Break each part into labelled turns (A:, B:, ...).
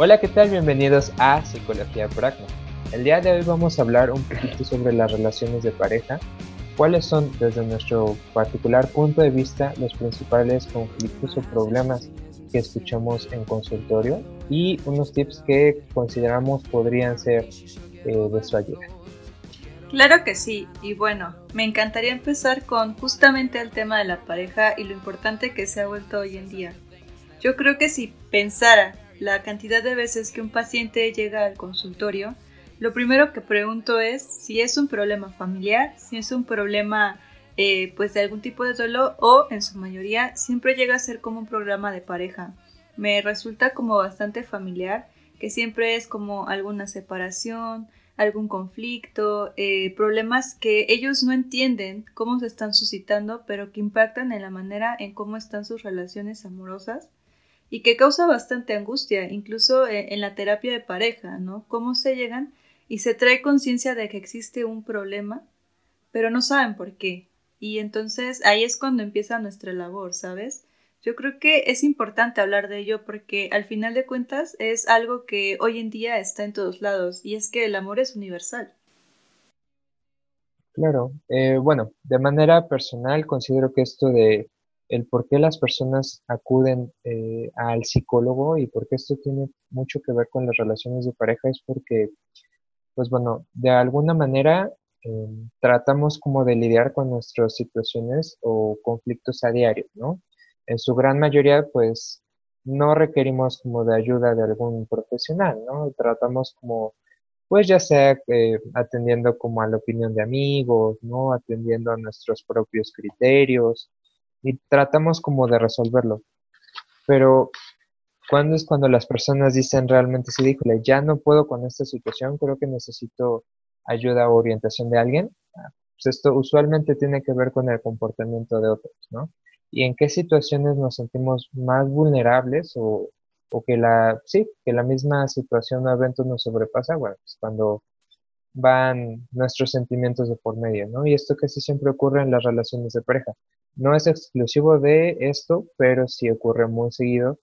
A: Hola, ¿qué tal? Bienvenidos a Psicología Pragma. El día de hoy vamos a hablar un poquito sobre las relaciones de pareja, cuáles son desde nuestro particular punto de vista los principales conflictos o problemas que escuchamos en consultorio y unos tips que consideramos podrían ser eh, de su ayuda.
B: Claro que sí, y bueno, me encantaría empezar con justamente el tema de la pareja y lo importante que se ha vuelto hoy en día. Yo creo que si pensara la cantidad de veces que un paciente llega al consultorio, lo primero que pregunto es si es un problema familiar, si es un problema eh, pues de algún tipo de duelo o en su mayoría siempre llega a ser como un programa de pareja. Me resulta como bastante familiar, que siempre es como alguna separación, algún conflicto, eh, problemas que ellos no entienden cómo se están suscitando, pero que impactan en la manera en cómo están sus relaciones amorosas y que causa bastante angustia, incluso eh, en la terapia de pareja, ¿no? Cómo se llegan y se trae conciencia de que existe un problema, pero no saben por qué. Y entonces ahí es cuando empieza nuestra labor, ¿sabes? Yo creo que es importante hablar de ello porque al final de cuentas es algo que hoy en día está en todos lados y es que el amor es universal.
A: Claro, eh, bueno, de manera personal considero que esto de el por qué las personas acuden eh, al psicólogo y por qué esto tiene mucho que ver con las relaciones de pareja es porque, pues bueno, de alguna manera em, tratamos como de lidiar con nuestras situaciones o conflictos a diario, ¿no? en su gran mayoría, pues no requerimos como de ayuda de algún profesional, ¿no? Tratamos como, pues ya sea eh, atendiendo como a la opinión de amigos, ¿no? Atendiendo a nuestros propios criterios y tratamos como de resolverlo. Pero ¿cuándo es cuando las personas dicen realmente, sí, díjole, ya no puedo con esta situación, creo que necesito ayuda o orientación de alguien? Ah, pues esto usualmente tiene que ver con el comportamiento de otros, ¿no? y en qué situaciones nos sentimos más vulnerables o, o que la, sí, que la misma situación o evento nos sobrepasa, bueno, pues cuando van nuestros sentimientos de por medio, ¿no? Y esto casi siempre ocurre en las relaciones de pareja. No es exclusivo de esto, pero sí ocurre muy seguido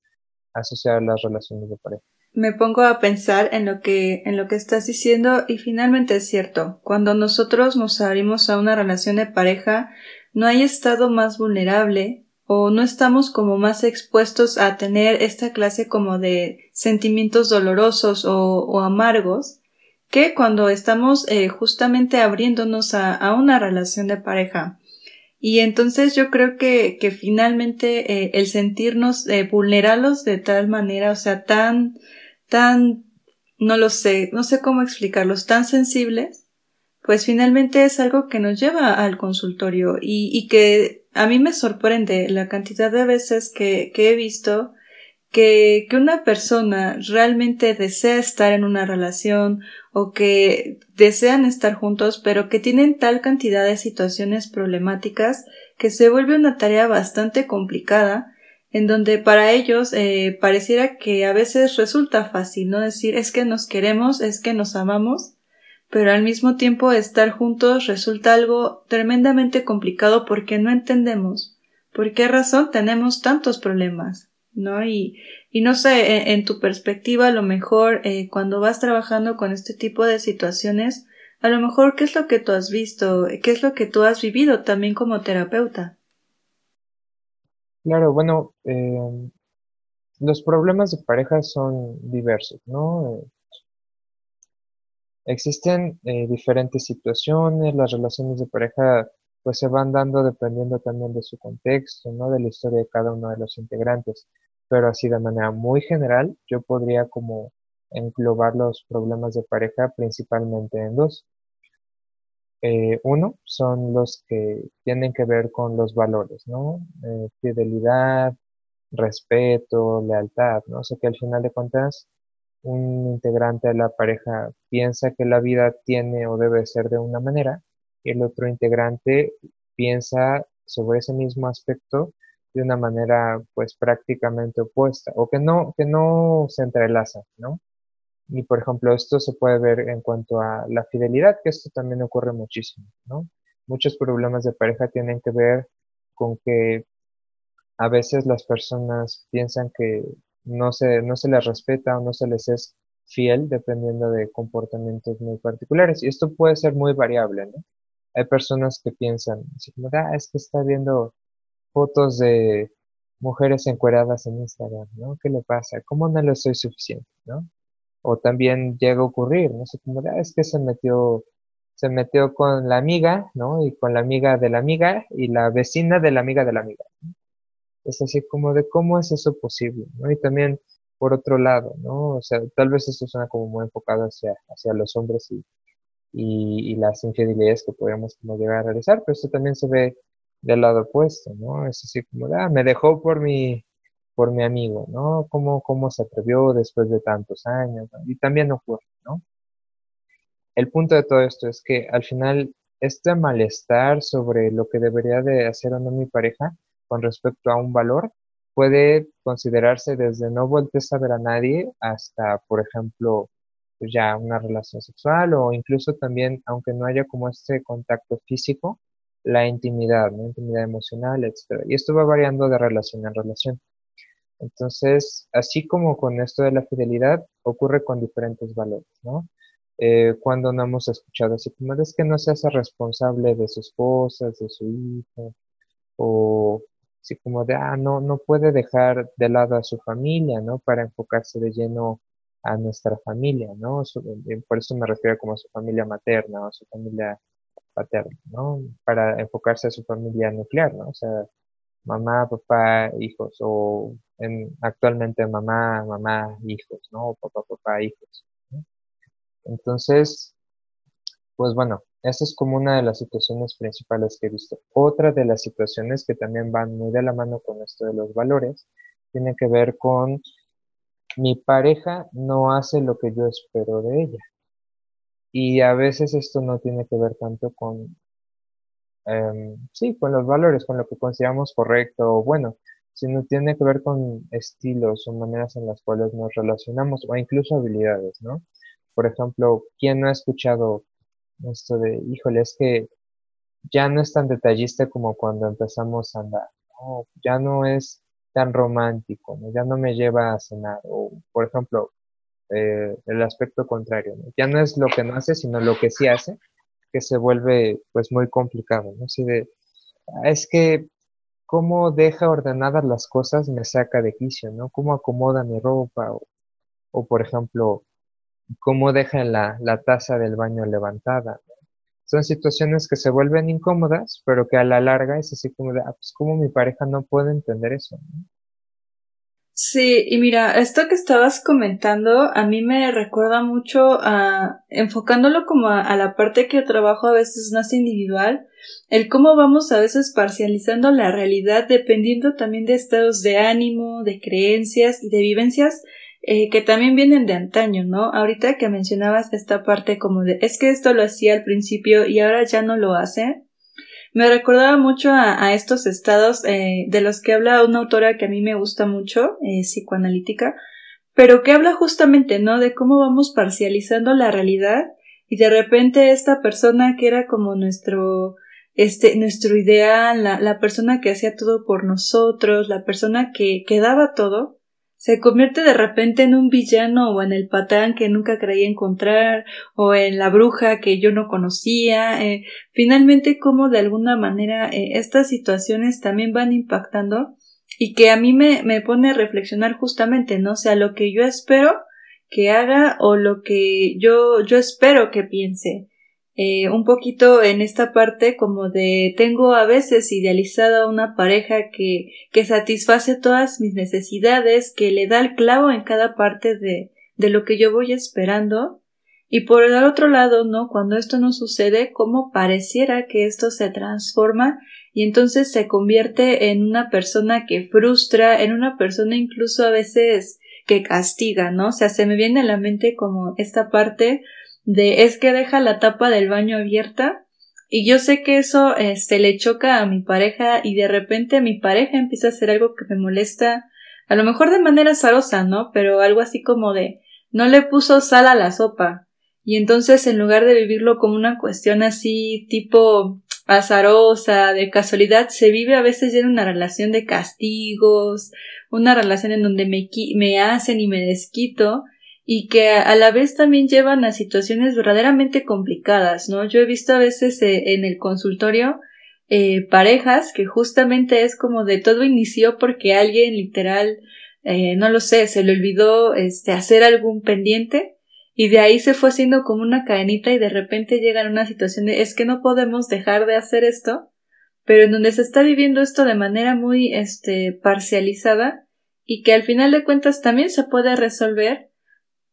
A: asociado a las relaciones de pareja.
B: Me pongo a pensar en lo que en lo que estás diciendo y finalmente es cierto. Cuando nosotros nos abrimos a una relación de pareja, no hay estado más vulnerable o no estamos como más expuestos a tener esta clase como de sentimientos dolorosos o, amargos que cuando estamos eh, justamente abriéndonos a, una relación de pareja. Y entonces yo creo que, que finalmente eh, el sentirnos eh, de tal manera, o sea, tan, tan, no lo sé, no sé cómo explicarlos, tan sensibles, pues finalmente es algo que nos lleva al consultorio. Y, y que a mí me sorprende la cantidad de veces que, que he visto que, que, una persona realmente desea estar en una relación o que desean estar juntos, pero que tienen tal cantidad de situaciones problemáticas que se vuelve una tarea bastante complicada, en donde para ellos eh, pareciera que a veces resulta fácil, ¿no? Decir es que nos queremos, es que nos amamos, pero al mismo tiempo estar juntos resulta algo tremendamente complicado porque no entendemos por qué razón tenemos tantos problemas, ¿no? Y, y no sé, en, tu perspectiva, a lo mejor eh, cuando vas trabajando con este tipo de situaciones, a lo mejor qué es lo que tú has visto, qué es lo que tú has vivido también como terapeuta.
A: Claro, bueno, eh, los problemas de pareja son diversos, ¿no? Existen eh, diferentes situaciones, las relaciones de pareja pues se van dando dependiendo también de su contexto, ¿no? De la historia de cada uno de los integrantes. Pero así de manera muy general, yo podría como englobar los problemas de pareja principalmente en dos. Eh, uno son los que tienen que ver con los valores, ¿no? Eh, fidelidad, respeto, lealtad, ¿no? O sea que al final de cuentas un integrante de la pareja piensa que la vida tiene o debe ser de una manera y el otro integrante piensa sobre ese mismo aspecto de una manera pues prácticamente opuesta o que no, que no se entrelaza, ¿no? Y por ejemplo, esto se puede ver en cuanto a la fidelidad, que esto también ocurre muchísimo, ¿no? Muchos problemas de pareja tienen que ver con que a veces las personas piensan que no se, no se les respeta o no se les es fiel dependiendo de comportamientos muy particulares. Y esto puede ser muy variable, ¿no? Hay personas que piensan, ah, es que está viendo fotos de mujeres encueradas en Instagram, ¿no? ¿Qué le pasa? ¿Cómo no le soy suficiente, ¿no? O también llega a ocurrir, no sé, como, ah, es que se metió, se metió con la amiga, ¿no? Y con la amiga de la amiga y la vecina de la amiga de la amiga. Es así como de cómo es eso posible, ¿no? Y también por otro lado, ¿no? O sea, tal vez esto suena como muy enfocado hacia, hacia los hombres y, y, las infidelidades que podríamos como llegar a realizar, pero esto también se ve del lado opuesto, ¿no? Es así como, ah, me dejó por mi, por mi amigo, ¿no? ¿Cómo, cómo se atrevió después de tantos años? Y también ocurre, ¿no? El punto de todo esto es que al final este malestar sobre lo que debería de hacer o no mi pareja con respecto a un valor puede considerarse desde no voltees a ver a nadie hasta, por ejemplo, ya una relación sexual o incluso también, aunque no haya como este contacto físico, la intimidad, ¿no? Intimidad emocional, etc. Y esto va variando de relación en relación. Entonces, así como con esto de la fidelidad, ocurre con diferentes valores, ¿no? Eh, cuando no hemos escuchado así como es que no se hace responsable de sus cosas, de su hijo, o así como de, ah, no, no puede dejar de lado a su familia, ¿no? Para enfocarse de lleno a nuestra familia, ¿no? Eh, por eso me refiero como a su familia materna o a su familia paterna, ¿no? Para enfocarse a su familia nuclear, ¿no? O sea, mamá, papá, hijos, o en, actualmente mamá, mamá, hijos, ¿no? O papá, papá, hijos. Entonces, pues bueno, esa es como una de las situaciones principales que he visto. Otra de las situaciones que también van muy de la mano con esto de los valores tiene que ver con mi pareja no hace lo que yo espero de ella. Y a veces esto no tiene que ver tanto con, em, sí, con los valores, con lo que consideramos correcto o bueno, sino tiene que ver con estilos o maneras en las cuales nos relacionamos o incluso habilidades, ¿no? Por ejemplo, ¿quién no ha escuchado esto de, híjole, es que ya no es tan detallista como cuando empezamos a andar, ya no es tan romántico, ya no me lleva a cenar, o por ejemplo, eh, el aspecto contrario, ¿no? ya no es lo que no hace, sino lo que sí hace, que se vuelve pues muy complicado, ¿no? Así de, ah, es que cómo deja ordenadas las cosas me saca de quicio, ¿no? Cómo acomoda mi ropa, o, o por ejemplo, cómo dejan la, la taza del baño levantada. Son situaciones que se vuelven incómodas, pero que a la larga es así como de, ah, pues como mi pareja no puede entender eso.
B: Sí, y mira, esto que estabas comentando a mí me recuerda mucho a, enfocándolo como a, la parte que trabajo a veces más individual, el cómo vamos a veces parcializando la realidad dependiendo también de estados de ánimo, de creencias y de vivencias eh, que también vienen de antaño, ¿no? Ahorita que mencionabas esta parte como de es que esto lo hacía al principio y ahora ya no lo hace, me recordaba mucho a, estos estados eh, de los que habla una autora que a mí me gusta mucho, eh, psicoanalítica, pero que habla justamente, ¿no? De cómo vamos parcializando la realidad y de repente esta persona que era como nuestro este, nuestro ideal, la, la persona que hacía todo por nosotros, la persona que, que daba todo, se convierte de repente en un villano o en el patán que nunca creía encontrar o en la bruja que yo no conocía. Eh, finalmente, como de alguna manera eh, estas situaciones también van impactando y que a mí me, me pone a reflexionar justamente, ¿no? Sea, lo que yo espero que haga o lo que yo, yo espero que piense. Eh, un poquito en esta parte como de tengo a veces idealizada una pareja que, que satisface todas mis necesidades, que le da el clavo en cada parte de, de lo que yo voy esperando. Y por el otro lado, ¿no? Cuando esto no sucede, como pareciera que esto se transforma y entonces se convierte en una persona que frustra, en una persona incluso a veces que castiga, ¿no? O sea, se me viene a la mente como esta parte de es que deja la tapa del baño abierta y yo sé que eso este le choca a mi pareja y de repente mi pareja empieza a hacer algo que me molesta a lo mejor de manera azarosa, ¿no? Pero algo así como de no le puso sal a la sopa y entonces en lugar de vivirlo como una cuestión así tipo azarosa, de casualidad, se vive a veces ya en una relación de castigos, una relación en donde me, me hacen y me desquito y que a la vez también llevan a situaciones verdaderamente complicadas, ¿no? Yo he visto a veces eh, en el consultorio eh, parejas que justamente es como de todo inició porque alguien literal, eh, no lo sé, se le olvidó este, hacer algún pendiente y de ahí se fue haciendo como una cadenita y de repente llegan a una situación de es que no podemos dejar de hacer esto, pero en donde se está viviendo esto de manera muy este, parcializada y que al final de cuentas también se puede resolver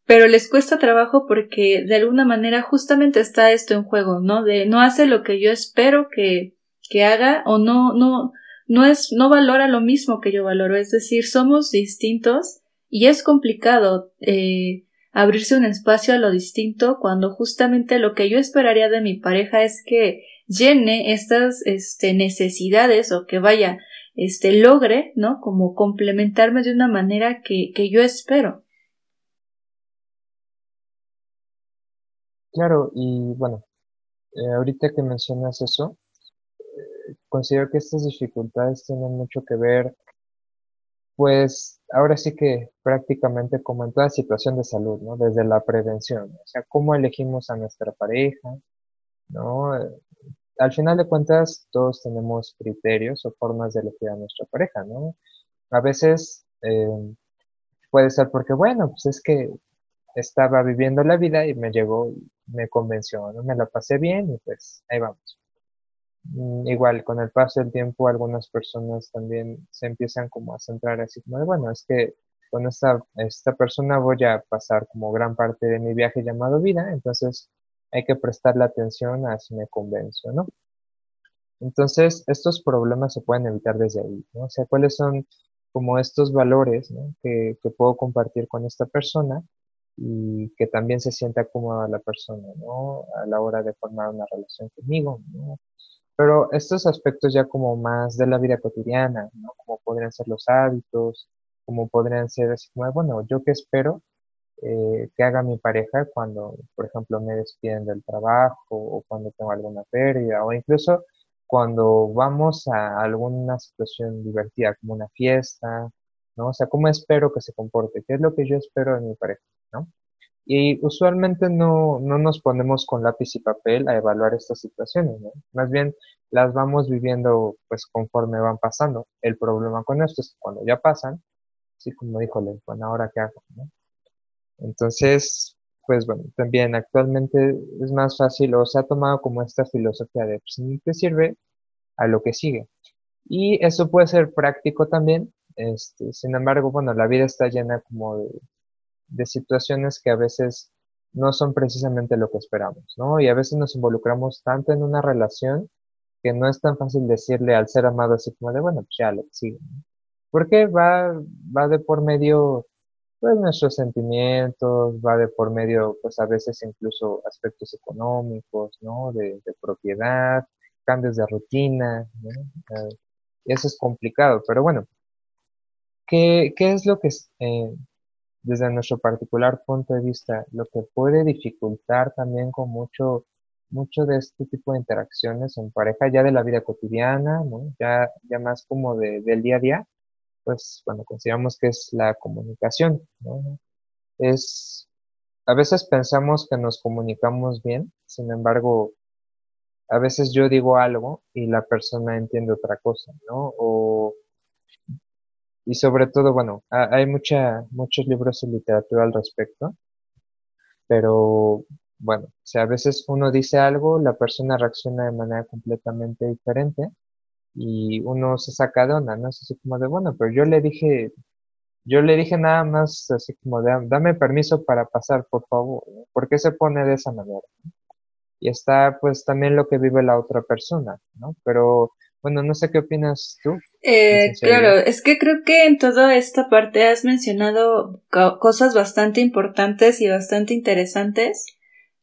B: pero les cuesta trabajo porque de alguna manera justamente está esto en juego, ¿no? De no hace lo que yo espero que, que haga o no, no, no es, no valora lo mismo que yo valoro, es decir, somos distintos y es complicado eh, abrirse un espacio a lo distinto cuando justamente lo que yo esperaría de mi pareja es que llene estas este, necesidades o que vaya, este, logre, ¿no? Como complementarme de una manera que, que yo espero.
A: Claro, y bueno, eh, ahorita que mencionas eso, eh, considero que estas dificultades tienen mucho que ver, pues ahora sí que prácticamente como en toda situación de salud, ¿no? Desde la prevención, o sea, cómo elegimos a nuestra pareja, ¿no? Eh, al final de cuentas, todos tenemos criterios o formas de elegir a nuestra pareja, ¿no? A veces puede ser porque, bueno, pues es que estaba viviendo la vida y me llegó y me convenció, ¿no? Me la pasé bien y pues ahí vamos. Mm, igual, con el paso del tiempo, algunas personas también se empiezan como a centrar así como de, bueno, es que con esta, esta persona voy a pasar como gran parte de mi viaje llamado vida, entonces hay que prestarle atención a si me convenzo, ¿no? Entonces, estos problemas se pueden evitar desde ahí, ¿no? O sea, cuáles son como estos valores, que, que puedo compartir con esta persona y que también se sienta cómoda la persona, ¿no? A la hora de formar una relación conmigo, ¿no? Pero estos aspectos ya como más de la vida cotidiana, ¿no? Como podrían ser los hábitos, como podrían ser así como, bueno, yo qué espero eh, que haga mi pareja cuando, por ejemplo, me despiden del trabajo o cuando tengo alguna pérdida o incluso cuando vamos a alguna situación divertida como una fiesta, ¿no? O sea, ¿cómo espero que se comporte? ¿Qué es lo que yo espero de mi pareja? Y usualmente no, no nos ponemos con lápiz y papel a evaluar estas situaciones. Más bien las vamos viviendo pues conforme van pasando. El problema con esto es cuando ya pasan, sí, como dijo bueno, ahora qué hago. Entonces, pues bueno, también actualmente es más fácil o se ha tomado como esta filosofía de, pues, ¿qué te sirve? A lo que sigue. Y eso puede ser práctico también, este, sin embargo, bueno, la vida está llena como de, de situaciones que a veces no son precisamente lo que esperamos, ¿no? Y a veces nos involucramos tanto en una relación que no es tan fácil decirle al ser amado así como de, bueno, pues ya lo sigue, ¿no? Porque va, va de por medio, pues, nuestros sentimientos, va de por medio, pues, a veces incluso aspectos económicos, ¿no? De, propiedad, cambios de rutina, ¿no? Y eso es complicado, pero bueno, ¿qué, qué es lo que, eh, desde nuestro particular punto de vista, lo que puede dificultar también con mucho, mucho de este tipo de interacciones en pareja, ya de la vida cotidiana, ya, ya más como de, del día a día, pues bueno, consideramos que es la comunicación, ¿no? Es, a veces pensamos que nos comunicamos bien, sin embargo, a veces yo digo algo y la persona entiende otra cosa, ¿no? O y sobre todo, bueno, hay mucha, muchos libros de literatura al respecto, pero bueno, o sea, a veces uno dice algo, la persona reacciona de manera completamente diferente y uno se saca de onda, ¿no? Es así como de, bueno, pero yo le dije, yo le dije nada más así como de, dame permiso para pasar, por favor, ¿por qué se pone de esa manera? Y está pues también lo que vive la otra persona, ¿no? Pero bueno, no sé qué opinas tú.
B: Eh, claro, es que creo que en toda esta parte has mencionado cosas bastante importantes y bastante interesantes.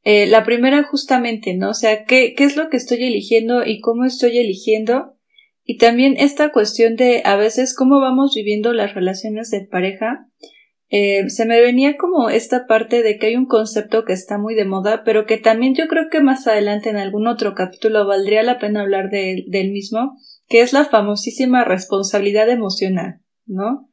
B: Eh, la primera justamente, ¿no? O sea, ¿qué, ¿qué es lo que estoy eligiendo y cómo estoy eligiendo? Y también esta cuestión de a veces cómo vamos viviendo las relaciones de pareja. Eh, se me venía como esta parte de que hay un concepto que está muy de moda, pero que también yo creo que más adelante en algún otro capítulo valdría la pena hablar de, del mismo, que es la famosísima responsabilidad emocional, ¿no?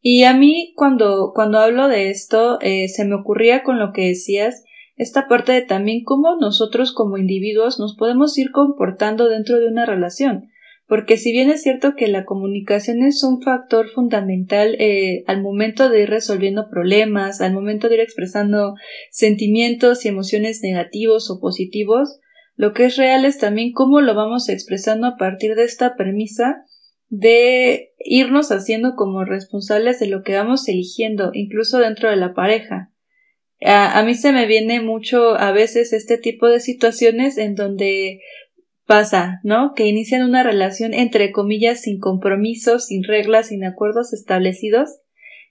B: Y a mí cuando, cuando hablo de esto, eh, se me ocurría con lo que decías, esta parte de también cómo nosotros como individuos nos podemos ir comportando dentro de una relación. Porque si bien es cierto que la comunicación es un factor fundamental eh, al momento de ir resolviendo problemas, al momento de ir expresando sentimientos y emociones negativos o positivos, lo que es real es también cómo lo vamos expresando a partir de esta premisa de irnos haciendo como responsables de lo que vamos eligiendo, incluso dentro de la pareja. A, a, mí se me viene mucho a veces este tipo de situaciones en donde pasa, ¿no? Que inician una relación entre comillas sin compromisos, sin reglas, sin acuerdos establecidos,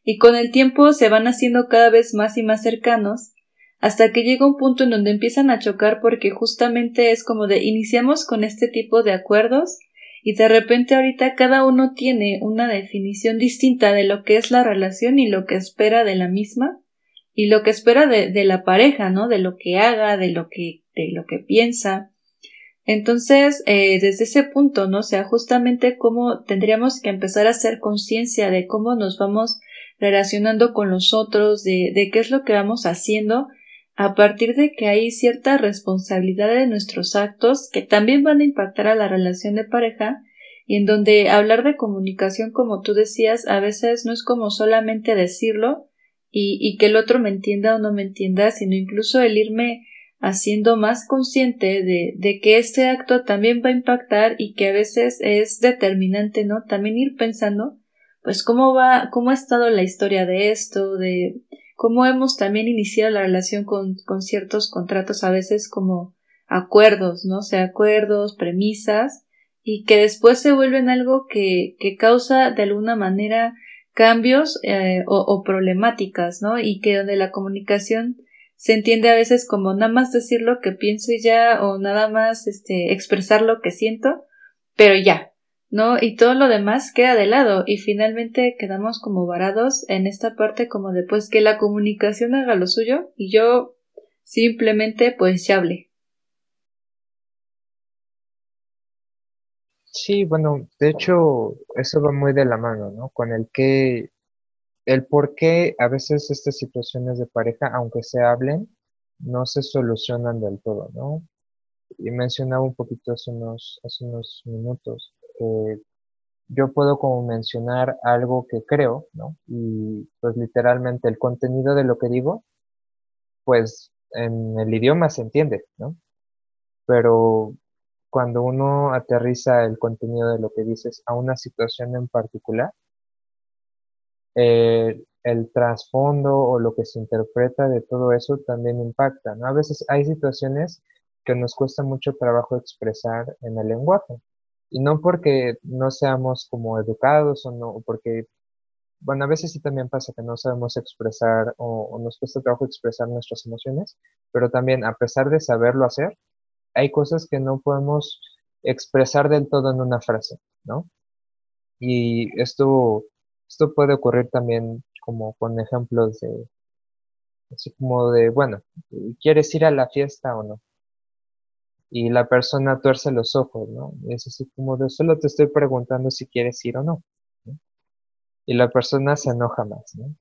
B: y con el tiempo se van haciendo cada vez más y más cercanos, hasta que llega un punto en donde empiezan a chocar porque justamente es como de iniciamos con este tipo de acuerdos y de repente ahorita cada uno tiene una definición distinta de lo que es la relación y lo que espera de la misma y lo que espera de, de la pareja, ¿no? De lo que haga, de lo que, de lo que piensa. Entonces, eh, desde ese punto, ¿no? O sea, justamente cómo tendríamos que empezar a hacer conciencia de cómo nos vamos relacionando con los otros, de, de qué es lo que vamos haciendo a partir de que hay cierta responsabilidad de nuestros actos que también van a impactar a la relación de pareja y en donde hablar de comunicación, como tú decías, a veces no es como solamente decirlo y, y que el otro me entienda o no me entienda, sino incluso el irme haciendo más consciente de, de que este acto también va a impactar y que a veces es determinante, ¿no? También ir pensando, pues cómo va, cómo ha estado la historia de esto, de cómo hemos también iniciado la relación con, con ciertos contratos, a veces como acuerdos, ¿no? O sea, acuerdos, premisas, y que después se vuelven algo que, que causa de alguna manera cambios eh, o, o, problemáticas, ¿no? Y que donde la comunicación se entiende a veces como nada más decir lo que pienso y ya, o nada más este, expresar lo que siento, pero ya, ¿no? Y todo lo demás queda de lado y finalmente quedamos como varados en esta parte como de pues que la comunicación haga lo suyo y yo simplemente pues ya hablé.
A: Sí, bueno, de hecho eso va muy de la mano, ¿no? Con el que, el por qué a veces estas situaciones de pareja, aunque se hablen, no se solucionan del todo, ¿no? Y mencionaba un poquito hace unos, hace unos minutos yo puedo como mencionar algo que creo, ¿no? Y pues literalmente el contenido de lo que digo, pues en el idioma se entiende, ¿no? Pero cuando uno aterriza el contenido de lo que dices a una situación en particular, eh, el trasfondo o lo que se interpreta de todo eso también impacta, ¿no? A veces hay situaciones que nos cuesta mucho trabajo expresar en el lenguaje. Y no porque no seamos como educados o no, porque, bueno, a veces sí también pasa que no sabemos expresar o, nos cuesta trabajo expresar nuestras emociones, pero también a pesar de saberlo hacer, hay cosas que no podemos expresar del todo en una frase, ¿no? Y esto, esto puede ocurrir también como con ejemplos de, así como de, bueno, ¿quieres ir a la fiesta o no? y la persona tuerce los ojos, ¿no? Es así como de solo te estoy preguntando si quieres ir o no. Y la persona se enoja más, ¿no?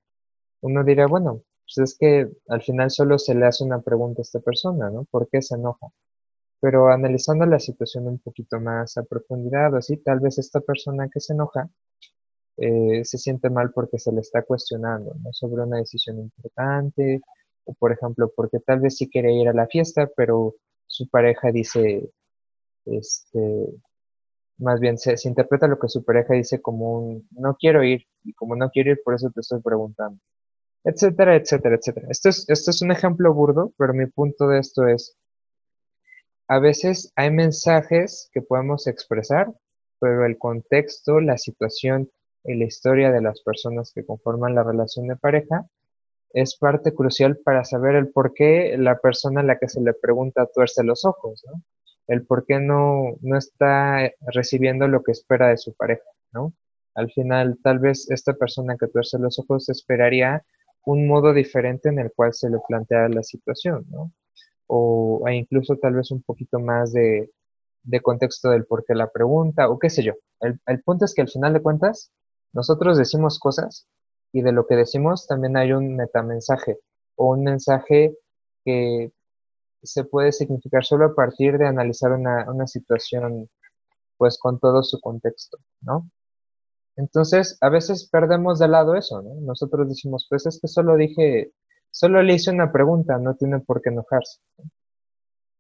A: Uno dirá, bueno, pues es que al final solo se le hace una pregunta a esta persona, ¿no? ¿Por qué se enoja? Pero analizando la situación un poquito más a profundidad, así, tal vez esta persona que se enoja eh, se siente mal porque se le está cuestionando, ¿no? Sobre una decisión importante, o por ejemplo, porque tal vez sí quiere ir a la fiesta, pero su pareja dice, este, más bien se, interpreta lo que su pareja dice como un, no quiero ir, y como no quiero ir, por eso te estoy preguntando, etcétera, etcétera, etcétera. Esto es, esto es un ejemplo burdo, pero mi punto de esto es, a veces hay mensajes que podemos expresar, pero el contexto, la situación y la historia de las personas que conforman la relación de pareja es parte crucial para saber el por qué la persona a la que se le pregunta tuerce los ojos, ¿no? El por qué no, no está recibiendo lo que espera de su pareja, ¿no? Al final, tal vez esta persona que tuerce los ojos esperaría un modo diferente en el cual se le plantea la situación, ¿no? O e incluso tal vez un poquito más de, de contexto del por qué la pregunta, o qué sé yo. El, el punto es que al final de cuentas, nosotros decimos cosas y de lo que decimos también hay un metamensaje o un mensaje que se puede significar solo a partir de analizar una, una situación pues con todo su contexto, ¿no? Entonces, a veces perdemos de lado eso, ¿no? Nosotros decimos, pues es que solo dije, solo le hice una pregunta, no tiene por qué enojarse.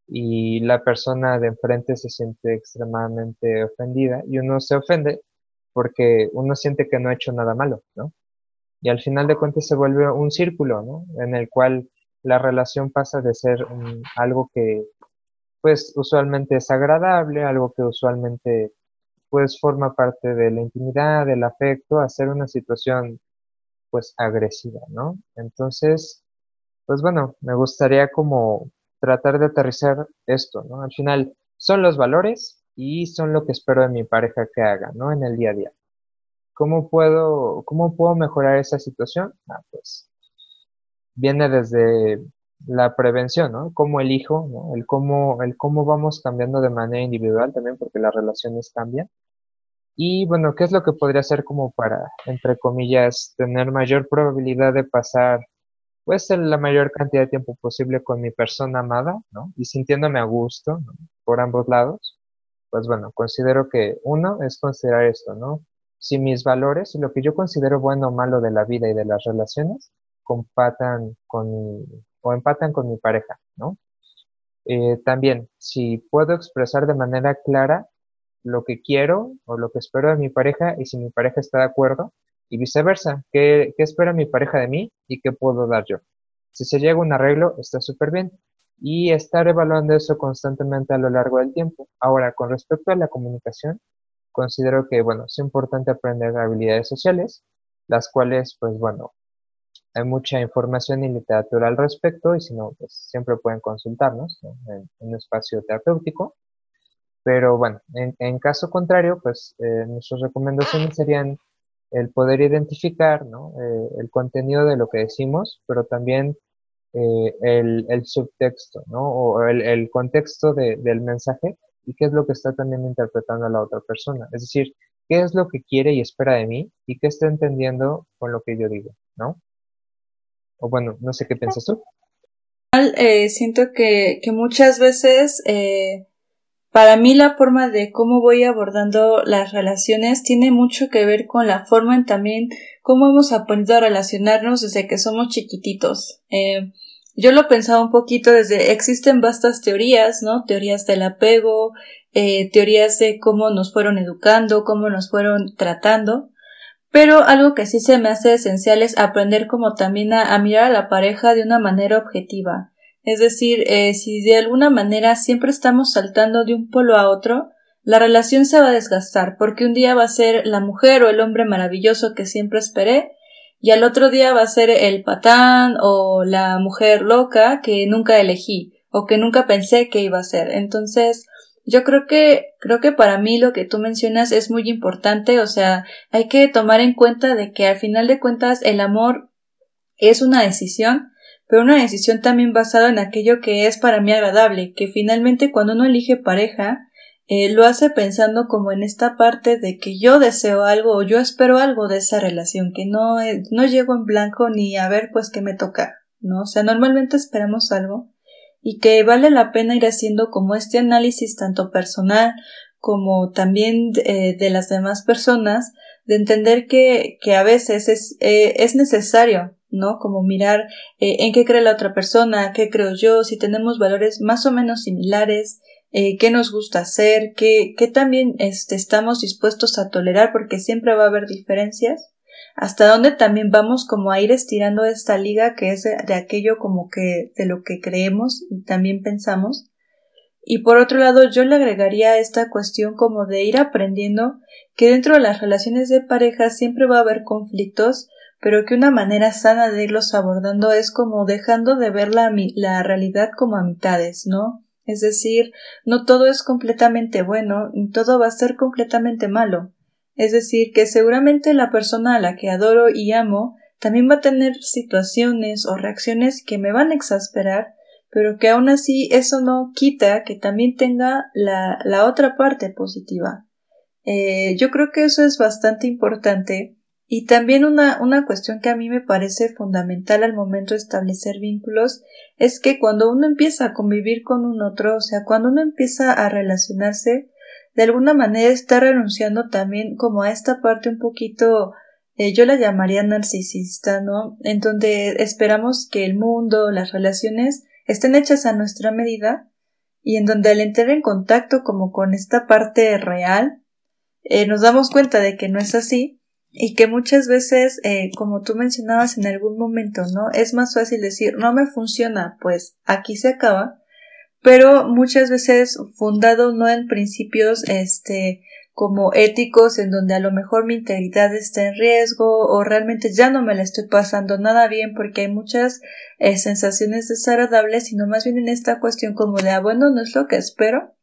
A: Y la persona de enfrente se siente extremadamente ofendida y uno se ofende porque uno siente que no ha hecho nada malo, ¿no? Y al final de cuentas se vuelve un círculo, ¿no? En el cual la relación pasa de ser algo que, pues, usualmente es agradable, algo que usualmente, pues, forma parte de la intimidad, del afecto, a ser una situación, pues, agresiva, ¿no? Entonces, pues bueno, me gustaría como tratar de aterrizar esto, ¿no? Al final, son los valores y son lo que espero de mi pareja que haga, ¿no? En el día a día. ¿Cómo puedo, cómo puedo mejorar esa situación? Ah, pues viene desde la prevención, ¿no? Cómo elijo, ¿no? El cómo, el cómo vamos cambiando de manera individual también, porque las relaciones cambian. Y bueno, ¿qué es lo que podría hacer como para, entre comillas, tener mayor probabilidad de pasar, pues, la mayor cantidad de tiempo posible con mi persona amada, ¿no? Y sintiéndome a gusto, ¿no? Por ambos lados. Pues bueno, considero que uno es considerar esto, ¿no? si mis valores lo que yo considero bueno o malo de la vida y de las relaciones compatan con o empatan con mi pareja, ¿no? Eh, también, si puedo expresar de manera clara lo que quiero o lo que espero de mi pareja y si mi pareja está de acuerdo y viceversa, ¿qué, qué espera mi pareja de mí y qué puedo dar yo? Si se llega a un arreglo, está súper bien. Y estar evaluando eso constantemente a lo largo del tiempo. Ahora, con respecto a la comunicación, considero que, bueno, es importante aprender habilidades sociales, las cuales, pues bueno, hay mucha información y literatura al respecto y si no, pues siempre pueden consultarnos en, un espacio terapéutico. Pero bueno, en, caso contrario, pues eh, nuestras recomendaciones serían el poder identificar ¿no? Eh, el contenido de lo que decimos, pero también eh, el, subtexto, ¿no? O el, contexto de, del mensaje y qué es lo que está también interpretando la otra persona. Es decir, qué es lo que quiere y espera de mí y qué está entendiendo con lo que yo digo, ¿no? O bueno, no sé qué piensas tú.
B: Eh, siento que, muchas veces eh, para mí la forma de cómo voy abordando las relaciones tiene mucho que ver con la forma en también cómo hemos aprendido a relacionarnos desde que somos chiquititos. Yo lo pensaba un poquito desde, existen vastas teorías, ¿no? Teorías del apego, eh, teorías de cómo nos fueron educando, cómo nos fueron tratando, pero algo que sí se me hace esencial es aprender como también a, mirar a la pareja de una manera objetiva. Es decir, eh, si de alguna manera siempre estamos saltando de un polo a otro, la relación se va a desgastar, porque un día va a ser la mujer o el hombre maravilloso que siempre esperé, y al otro día va a ser el patán o la mujer loca que nunca elegí o que nunca pensé que iba a ser. Entonces, yo creo que creo que para mí lo que tú mencionas es muy importante, o sea, hay que tomar en cuenta de que al final de cuentas el amor es una decisión, pero una decisión también basada en aquello que es para mí agradable, que finalmente cuando uno elige pareja, eh, lo hace pensando como en esta parte de que yo deseo algo o yo espero algo de esa relación, que no, eh, no llego en blanco ni a ver pues qué me toca, ¿no? O sea, normalmente esperamos algo y que vale la pena ir haciendo como este análisis tanto personal como también eh, de las demás personas, de entender que, que a veces es, es necesario ¿no? Como mirar en qué cree la otra persona, qué creo yo, si tenemos valores más o menos similares, eh, qué nos gusta hacer, qué, qué también este, estamos dispuestos a tolerar, porque siempre va a haber diferencias, hasta dónde también vamos como a ir estirando esta liga que es de, aquello como que de lo que creemos y también pensamos. Y por otro lado, yo le agregaría esta cuestión como de ir aprendiendo que dentro de las relaciones de pareja siempre va a haber conflictos, pero que una manera sana de irlos abordando es como dejando de ver la, la realidad como a mitades, ¿no? Es decir, no todo es completamente bueno, ni todo va a ser completamente malo. Es decir, que seguramente la persona a la que adoro y amo también va a tener situaciones o reacciones que me van a exasperar, pero que aún así eso no quita que también tenga la, la otra parte positiva. Eh, yo creo que eso es bastante importante Y también una, una cuestión que a mí me parece fundamental al momento de establecer vínculos es que cuando uno empieza a convivir con un otro, o sea, cuando uno empieza a relacionarse, de alguna manera está renunciando también como a esta parte un poquito eh, yo la llamaría narcisista, ¿no? En donde esperamos que el mundo, las relaciones estén hechas a nuestra medida y en donde al entrar en contacto como con esta parte real, eh, nos damos cuenta de que no es así y que muchas veces, eh, como tú mencionabas en algún momento, ¿no? Es más fácil decir, no me funciona, pues aquí se acaba, pero muchas veces fundado no en principios, este, como éticos en donde a lo mejor mi integridad está en riesgo o realmente ya no me la estoy pasando nada bien porque hay muchas eh, sensaciones desagradables sino más bien en esta cuestión como de ah bueno no es lo que espero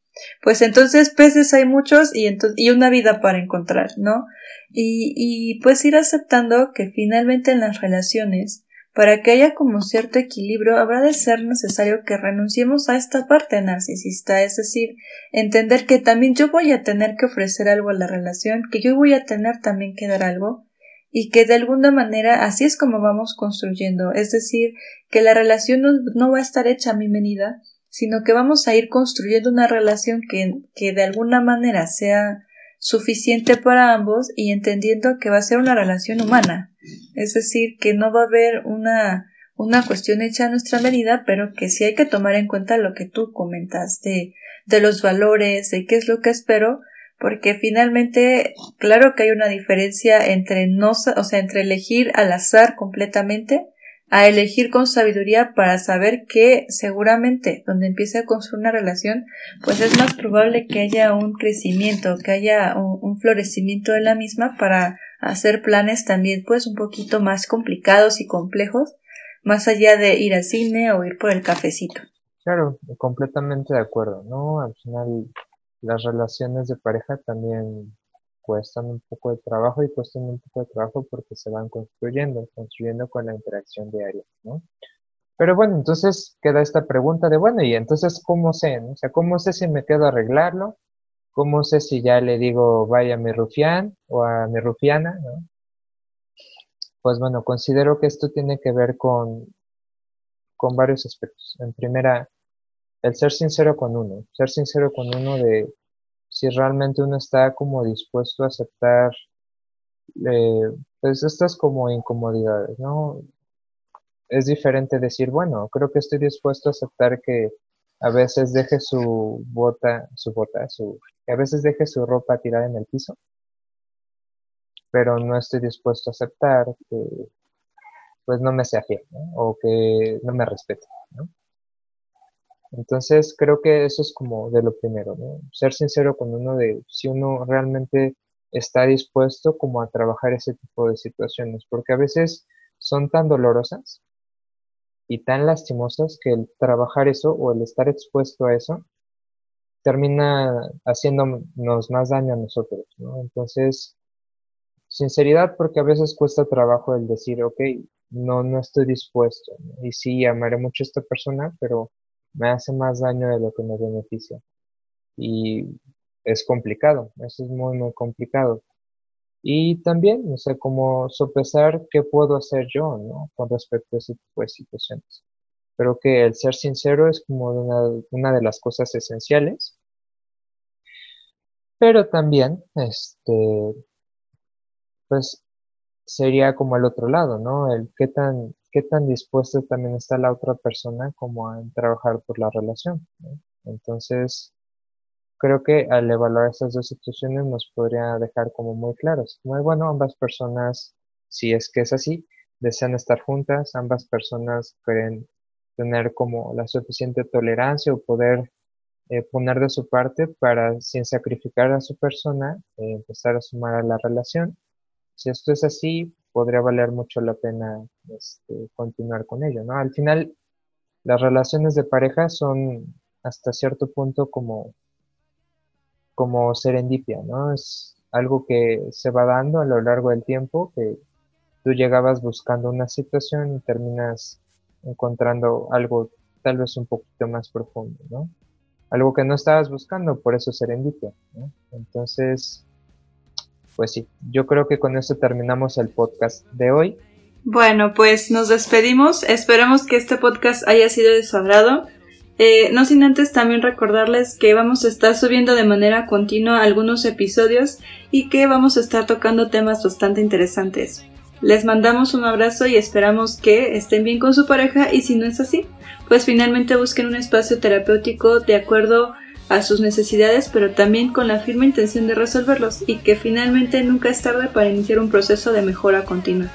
B: pues entonces peces hay muchos y, y una vida para encontrar no y, y pues ir aceptando que finalmente en las relaciones para que haya como cierto equilibrio, habrá de ser necesario que renunciemos a esta parte narcisista, es decir, entender que también yo voy a tener que ofrecer algo a la relación, que yo voy a tener también que dar algo, y que de alguna manera así es como vamos construyendo, es decir, que la relación no, va a estar hecha a mi medida, sino que vamos a ir construyendo una relación que, que de alguna manera sea suficiente para ambos y entendiendo que va a ser una relación humana. Es decir, que no va a haber una, una cuestión hecha a nuestra medida, pero que sí hay que tomar en cuenta lo que tú comentas de, de los valores, de qué es lo que espero, porque finalmente, claro que hay una diferencia entre no, o sea, entre elegir al azar completamente a elegir con sabiduría para saber que seguramente donde empiece a construir una relación, pues es más probable que haya un crecimiento, que haya un, florecimiento de la misma para hacer planes también pues un poquito más complicados y complejos, más allá de ir al cine o ir por el cafecito.
A: Claro, completamente de acuerdo, ¿no? Al final las relaciones de pareja también cuestan un poco de trabajo y cuestan un poco de trabajo porque se van construyendo, construyendo con la interacción diaria, ¿no? Pero bueno, entonces queda esta pregunta de, bueno, y entonces, ¿cómo sé? O sea, ¿cómo sé si me quedo a arreglarlo? ¿Cómo sé si ya le digo, vaya a mi rufián o a mi rufiana, ¿no? Pues bueno, considero que esto tiene que ver con, con varios aspectos. En primera, el ser sincero con uno, ser sincero con uno de si realmente uno está como dispuesto a aceptar eh, pues estas como incomodidades, ¿no? Es diferente decir, bueno, creo que estoy dispuesto a aceptar que a veces deje su bota, su bota, su, que a veces deje su ropa tirada en el piso, pero no estoy dispuesto a aceptar que pues no me sea fiel, ¿no? O que no me respete, ¿no? Entonces creo que eso es como de lo primero, ¿no? Ser sincero con uno de si uno realmente está dispuesto como a trabajar ese tipo de situaciones, porque a veces son tan dolorosas y tan lastimosas que el trabajar eso o el estar expuesto a eso termina haciéndonos más daño a nosotros, ¿no? Entonces, sinceridad porque a veces cuesta trabajo el decir, ok, no, no estoy dispuesto, y sí, amaré mucho a esta persona, pero me hace más daño de lo que me beneficia. Y es complicado, eso es muy, muy complicado. Y también, no sé, cómo sopesar qué puedo hacer yo, ¿no? Con respecto a ese tipo de situaciones. Creo que el ser sincero es como una, una de las cosas esenciales. Pero también, este, pues sería como el otro lado, ¿no? El qué tan, qué tan dispuesto también está la otra persona como a trabajar por la relación. Entonces, creo que al evaluar estas dos situaciones nos podría dejar como muy claros. Muy bueno, ambas personas, si es que es así, desean estar juntas, ambas personas quieren tener como la suficiente tolerancia o poder eh, poner de su parte para, sin sacrificar a su persona, eh, empezar a sumar a la relación si esto es así, podría valer mucho la pena este, continuar con ello, ¿no? Al final, las relaciones de pareja son hasta cierto punto como, como serendipia, ¿no? Es algo que se va dando a lo largo del tiempo, que tú llegabas buscando una situación y terminas encontrando algo tal vez un poquito más profundo, ¿no? Algo que no estabas buscando, por eso serendipia, ¿no? Entonces, pues sí, yo creo que con esto terminamos el podcast de hoy.
B: Bueno, pues nos despedimos. Esperamos que este podcast haya sido de su agrado. Eh, no sin antes también recordarles que vamos a estar subiendo de manera continua algunos episodios y que vamos a estar tocando temas bastante interesantes. Les mandamos un abrazo y esperamos que estén bien con su pareja y si no es así, pues finalmente busquen un espacio terapéutico de acuerdo a sus necesidades, pero también con la firme intención de resolverlos y que finalmente nunca es tarde para iniciar un proceso de mejora continua.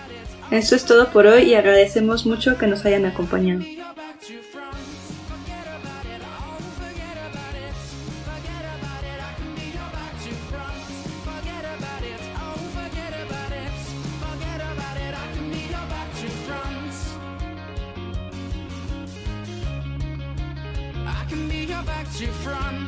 B: Esto es todo por hoy y agradecemos mucho que nos hayan acompañado. Back to France